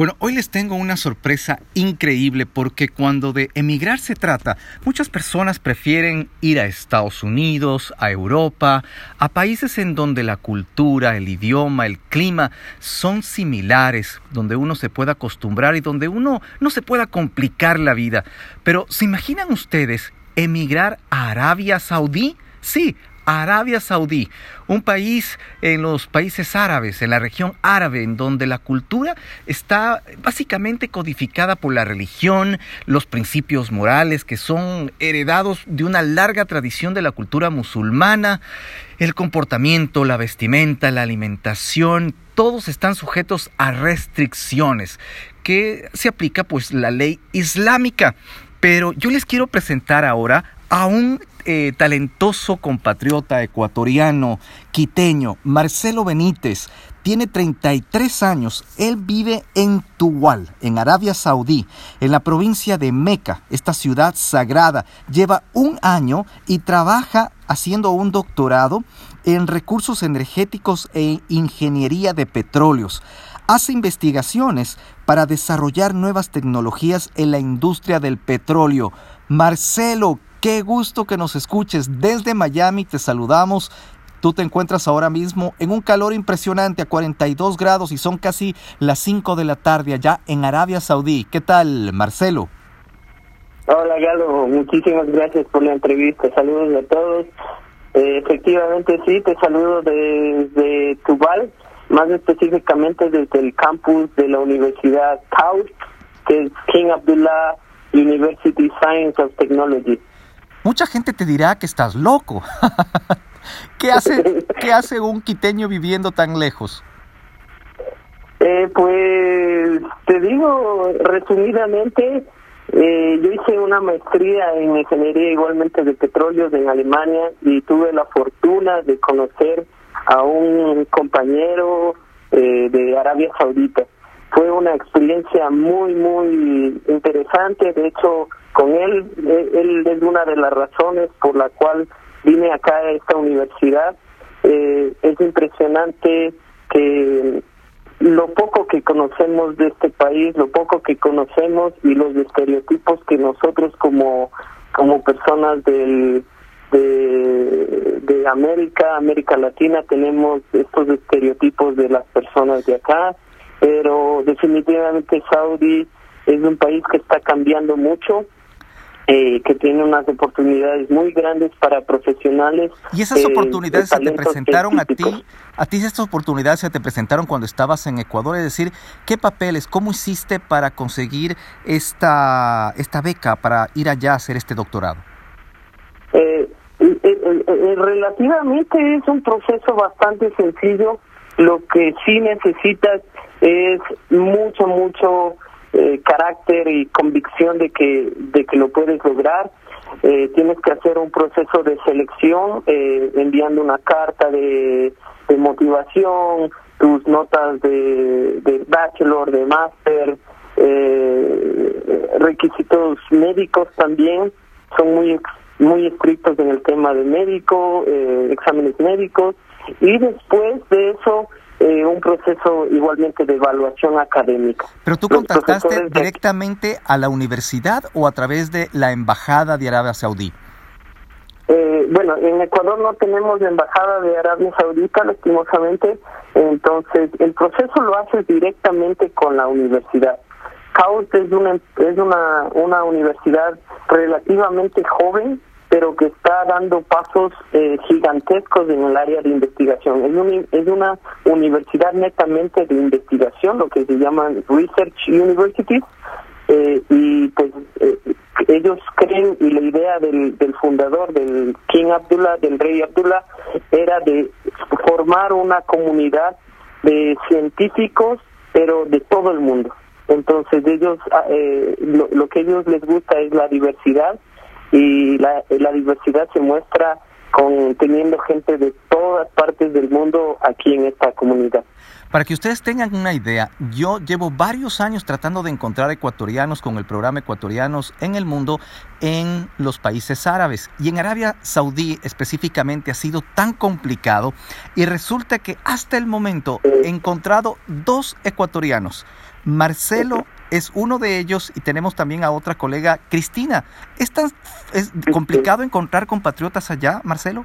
Bueno, hoy les tengo una sorpresa increíble porque cuando de emigrar se trata, muchas personas prefieren ir a Estados Unidos, a Europa, a países en donde la cultura, el idioma, el clima son similares, donde uno se pueda acostumbrar y donde uno no se pueda complicar la vida. Pero ¿se imaginan ustedes emigrar a Arabia Saudí? Sí, Arabia Saudí, un país en los países árabes, en la región árabe, en donde la cultura está básicamente codificada por la religión, los principios morales que son heredados de una larga tradición de la cultura musulmana, el comportamiento, la vestimenta, la alimentación, todos están sujetos a restricciones que se aplica pues la ley islámica. Pero yo les quiero presentar ahora a un eh, talentoso compatriota ecuatoriano, quiteño, Marcelo Benítez. Tiene 33 años. Él vive en Tuwal, en Arabia Saudí, en la provincia de Meca, esta ciudad sagrada. Lleva un año y trabaja haciendo un doctorado en recursos energéticos e ingeniería de petróleos. Hace investigaciones para desarrollar nuevas tecnologías en la industria del petróleo. Marcelo, Qué gusto que nos escuches. Desde Miami te saludamos. Tú te encuentras ahora mismo en un calor impresionante a 42 grados y son casi las 5 de la tarde allá en Arabia Saudí. ¿Qué tal, Marcelo? Hola, Galo. Muchísimas gracias por la entrevista. Saludos a todos. Eh, efectivamente, sí, te saludo desde Tubal, más específicamente desde el campus de la Universidad Taos, que es King Abdullah University Science of Technology. Mucha gente te dirá que estás loco. ¿Qué hace, ¿Qué hace un quiteño viviendo tan lejos? Eh, pues te digo resumidamente, eh, yo hice una maestría en ingeniería igualmente de petróleos en Alemania y tuve la fortuna de conocer a un compañero eh, de Arabia Saudita. Fue una experiencia muy, muy interesante. De hecho, con él. Él es una de las razones por la cual vine acá a esta universidad. Eh, es impresionante que lo poco que conocemos de este país, lo poco que conocemos y los estereotipos que nosotros como como personas del de, de América, América Latina, tenemos estos estereotipos de las personas de acá, pero definitivamente Saudi es un país que está cambiando mucho eh, que tiene unas oportunidades muy grandes para profesionales. ¿Y esas eh, oportunidades se te presentaron a ti? ¿A ti estas oportunidades se te presentaron cuando estabas en Ecuador? Es decir, ¿qué papeles, cómo hiciste para conseguir esta, esta beca para ir allá a hacer este doctorado? Eh, relativamente es un proceso bastante sencillo. Lo que sí necesitas es mucho, mucho eh, carácter y convicción de que de que lo puedes lograr. Eh, tienes que hacer un proceso de selección eh, enviando una carta de, motivación tus notas de, de bachelor de máster requisitos médicos también. Son muy muy estrictos en el tema de médico exámenes médicos. Y después de eso eh, un proceso igualmente de evaluación académica. ¿Pero tú contactaste directamente a la universidad o a través de la Embajada de Arabia Saudí? Eh, bueno, en Ecuador no tenemos la Embajada de Arabia Saudita, lastimosamente, entonces el proceso lo haces directamente con la universidad. CAUS es una, es una, una universidad relativamente joven, pero que está dando pasos eh, gigantescos en el área de investigación. Es, es una universidad netamente de investigación, lo que se llaman Research Universities, eh, y pues eh, ellos creen, y la idea del, del fundador, del King Abdullah, del rey Abdullah, era de formar una comunidad de científicos, pero de todo el mundo. Entonces ellos, ah, lo, lo que ellos les gusta es la diversidad, y la, la diversidad se muestra con teniendo gente de todas partes del mundo aquí en esta comunidad. Para que ustedes tengan una idea, yo llevo varios años tratando de encontrar ecuatorianos con el programa Ecuatorianos en el Mundo en los países árabes. Y en Arabia Saudí específicamente ha sido tan complicado y resulta que hasta el momento he encontrado dos ecuatorianos. Marcelo es uno de ellos y tenemos también a otra colega, Cristina. ¿Es tan es complicado encontrar compatriotas allá, Marcelo?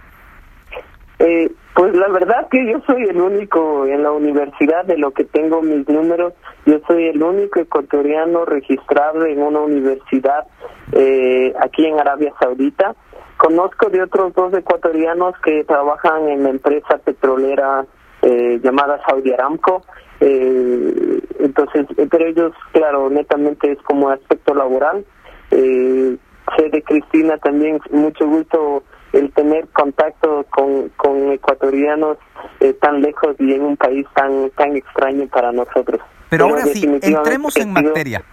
Eh, pues la verdad que yo soy el único en la universidad de lo que tengo mis números. Yo soy el único ecuatoriano registrado en una universidad eh, aquí en Arabia Saudita. Conozco de otros dos ecuatorianos que trabajan en la empresa petrolera eh, llamada Saudi Aramco. Eh, entonces, pero ellos, claro, netamente es como aspecto laboral. Eh, sé de Cristina también, mucho gusto el tener contacto con, con ecuatorianos eh, tan lejos y en un país tan tan extraño para nosotros. Pero, ahora sí, entremos en materia.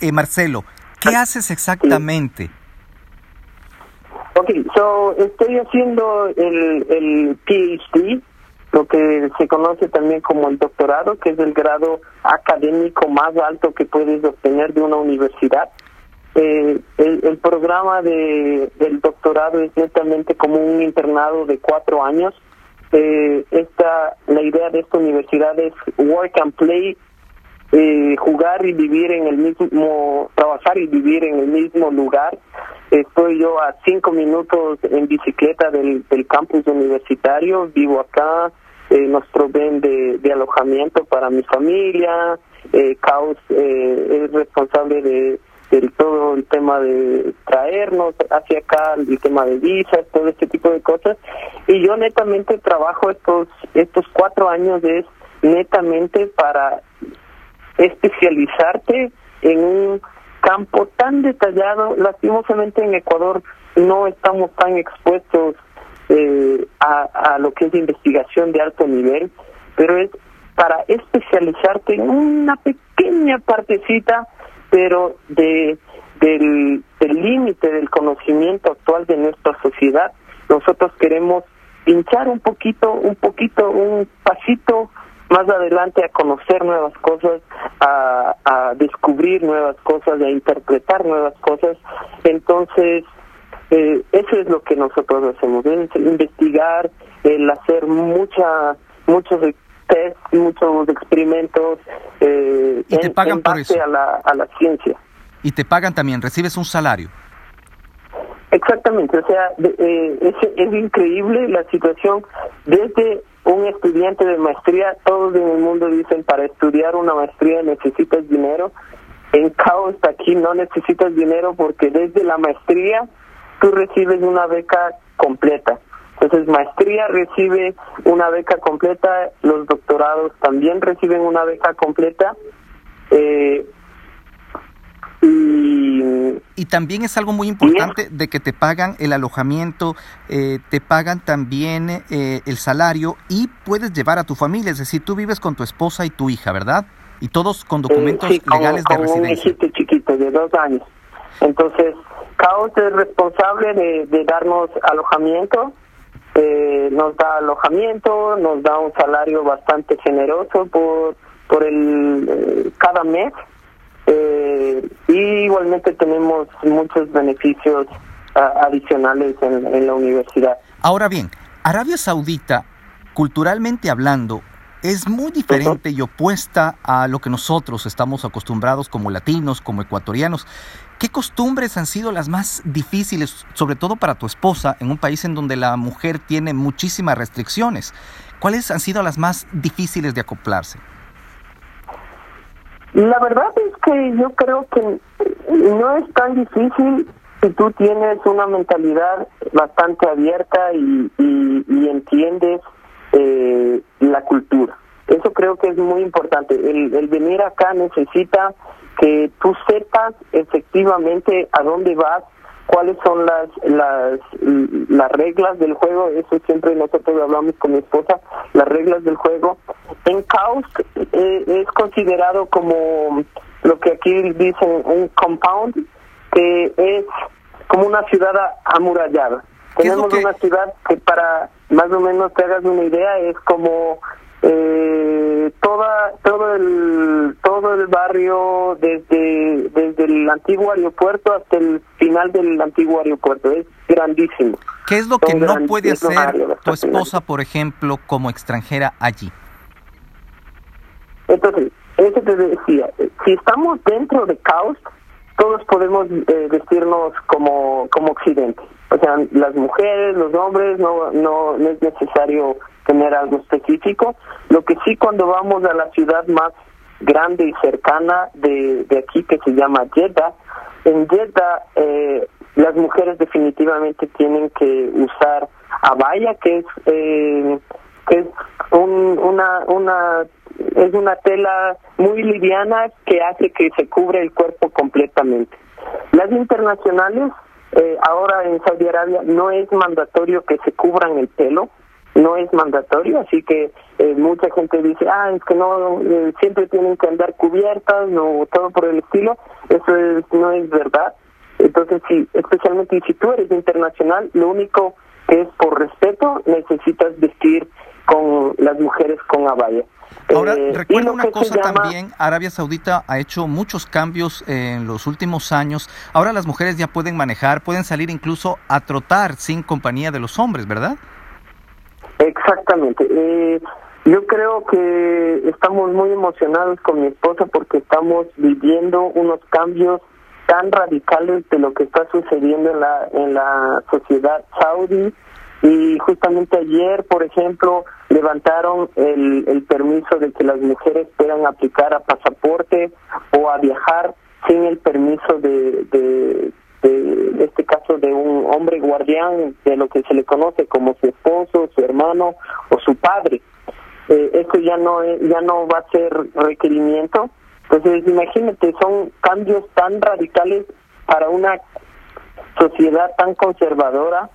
Eh, Marcelo, ¿qué ah, haces exactamente? Ok, so estoy haciendo el, el PhD, lo que se conoce también como el doctorado, que es el grado académico más alto que puedes obtener de una universidad. Eh, el, programa de, del doctorado es netamente como un internado de cuatro años. Eh, esta, la idea de esta universidad es work and play, eh, jugar y vivir en el mismo, trabajar y vivir en el mismo lugar. Estoy yo a cinco minutos en bicicleta del, del campus universitario, vivo acá, eh, nos proveen de, de, alojamiento para mi familia, eh, Caos eh, es responsable de, todo el tema de traernos hacia acá, el tema de visas, todo este tipo de cosas. Y yo netamente trabajo estos, estos cuatro años es netamente para especializarte en un campo tan detallado. Lastimosamente en Ecuador no estamos tan expuestos eh, a, a lo que es investigación de alto nivel, pero es para especializarte en una pequeña partecita, pero de del límite del conocimiento actual de nuestra sociedad. Nosotros queremos pinchar un poquito, un poquito, un pasito más adelante a conocer nuevas cosas, a, a descubrir nuevas cosas, a interpretar nuevas cosas. Entonces, eh, eso es lo que nosotros hacemos, es investigar, el hacer mucha, muchos test, muchos experimentos eh, ¿Y te pagan por eso? A, la, a la ciencia. Y te pagan también, recibes un salario. Exactamente, o sea, eh, es, es increíble la situación. Desde un estudiante de maestría, todos en el mundo dicen para estudiar una maestría necesitas dinero. En Caos aquí no necesitas dinero porque desde la maestría tú recibes una beca completa. Entonces, maestría recibe una beca completa, los doctorados también reciben una beca completa. Eh, y, también es algo muy importante de que te pagan el alojamiento, eh, te pagan también eh, el salario y puedes llevar a tu familia, es decir, tú vives con tu esposa y tu hija, ¿verdad? Y todos con documentos legales de residencia. Un chiquito de dos años. Entonces, Caos es responsable de, darnos alojamiento, eh, nos da alojamiento, nos da un salario bastante generoso por, por el eh, cada mes eh, y igualmente tenemos muchos beneficios adicionales en, en la universidad. Ahora bien, Arabia Saudita, culturalmente hablando, es muy diferente y opuesta a lo que nosotros estamos acostumbrados como latinos, como ecuatorianos. ¿Qué costumbres han sido las más difíciles, sobre todo para tu esposa, en un país en donde la mujer tiene muchísimas restricciones? ¿Cuáles han sido las más difíciles de acoplarse? La verdad es que yo creo que no es tan difícil si tú tienes una mentalidad bastante abierta y, entiendes eh, la cultura. Eso creo que es muy importante. El venir acá necesita que tú sepas efectivamente a dónde vas, cuáles son las, las, las reglas del juego, eso siempre nosotros hablamos con mi esposa, las reglas del juego. En Caos eh, es considerado como lo que aquí dicen un compound, que es como una ciudad amurallada. Tenemos una ciudad que para más o menos te hagas una idea es como eh, toda todo el todo el barrio desde desde el antiguo aeropuerto hasta el final del antiguo aeropuerto es grandísimo. Qué es lo que no puede hacer tu esposa por ejemplo como extranjera allí entonces eso te decía si estamos dentro de caos todos podemos eh, vestirnos como como occidente. O sea las mujeres los hombres no no no es necesario tener algo específico. Lo que sí cuando vamos a la ciudad más grande y cercana de, de aquí que se llama Jeddah, en Jeddah eh, las mujeres definitivamente tienen que usar abaya, que es eh, que es un, una una es una tela muy liviana que hace que se cubre el cuerpo completamente. Las internacionales eh, ahora en Saudi Arabia no es mandatorio que se cubran el pelo, no es mandatorio, así que eh, mucha gente dice, ah, es que no, eh, siempre tienen que andar cubiertas o todo por el estilo, eso no es verdad. Entonces, sí, especialmente si tú eres internacional, lo único que es por respeto, necesitas vestir con las mujeres con abaya. Ahora, eh, recuerda una cosa también, Arabia Saudita ha hecho muchos cambios en los últimos años. Ahora las mujeres ya pueden manejar, pueden salir incluso a trotar sin compañía de los hombres, ¿verdad? Exactamente. Eh, yo creo que estamos muy emocionados con mi esposa porque estamos viviendo unos cambios tan radicales de lo que está sucediendo en la en la sociedad saudí y justamente ayer, por ejemplo, levantaron el, el permiso de que las mujeres puedan aplicar a pasaporte o a viajar sin el permiso de, de, de, este caso de un hombre guardián de lo que se le conoce como su esposo, su hermano o su padre. Eh, esto ya no ya no va a ser requerimiento. Entonces, imagínate, son cambios tan radicales para una sociedad tan conservadora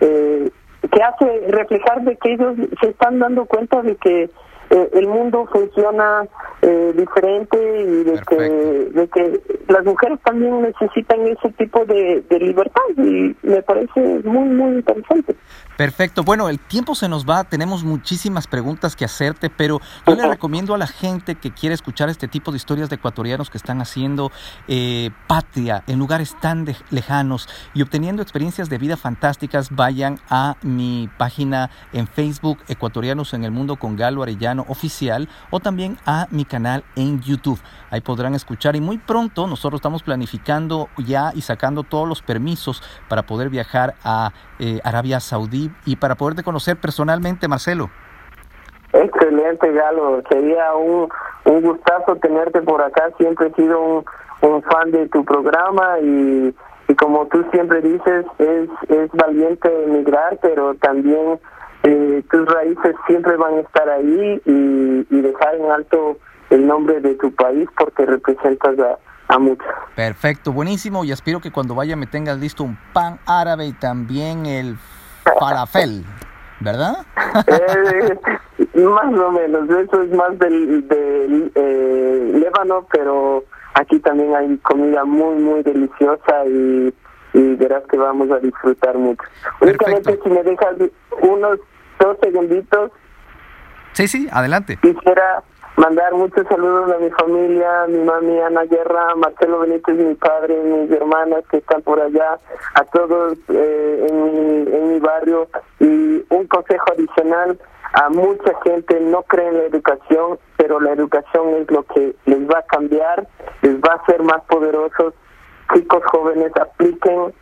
eh, que hace reflejar de que ellos se están dando cuenta de que eh, el mundo funciona eh, diferente y de que, de que las mujeres también necesitan ese tipo de, de libertad y me parece muy, muy interesante. Perfecto. Bueno, el tiempo se nos va, tenemos muchísimas preguntas que hacerte, pero yo le recomiendo a la gente que quiere escuchar este tipo de historias de ecuatorianos que están haciendo eh, patria en lugares tan lejanos y obteniendo experiencias de vida fantásticas, vayan a mi página en Facebook, Ecuatorianos en el Mundo con Galo Arellano Oficial, o también a mi canal en YouTube. Ahí podrán escuchar y muy pronto nosotros estamos planificando ya y sacando todos los permisos para poder viajar a eh, Arabia Saudí y, para poderte conocer personalmente, Marcelo. Excelente, Galo. Sería un, un gustazo tenerte por acá. Siempre he sido un, un fan de tu programa y, y como tú siempre dices, es, es valiente emigrar, pero también eh, tus raíces siempre van a estar ahí y, y dejar en alto el nombre de tu país porque representas a, a muchos. Perfecto, buenísimo y espero que cuando vaya me tengas listo un pan árabe y también el falafel, ¿verdad? Eh, más o menos, eso es más del, del eh, Líbano, pero aquí también hay comida muy, muy deliciosa y, y verás que vamos a disfrutar mucho. Únicamente si me dejas unos dos segunditos. Sí, sí, adelante. Quisiera mandar muchos saludos a mi familia, mi mami Ana Guerra, Marcelo Benítez, mi padre, mis hermanas que están por allá, a todos eh, en, mi, en mi barrio y un consejo adicional a mucha gente no cree en la educación, pero la educación es lo que les va a cambiar, les va a hacer más poderosos. Chicos jóvenes, apliquen.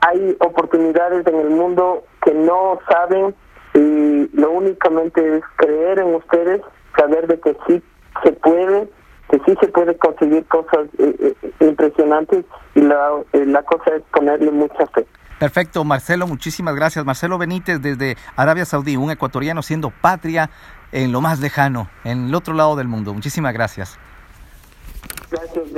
hay oportunidades en el mundo que no saben y lo únicamente es creer en ustedes saber de que sí se puede, que sí se puede conseguir cosas eh, eh, impresionantes y la, eh, la cosa es ponerle mucha fe. Perfecto, Marcelo, muchísimas gracias. Marcelo Benítez desde Arabia Saudí, un ecuatoriano siendo patria en lo más lejano, en el otro lado del mundo. Muchísimas gracias. Gracias,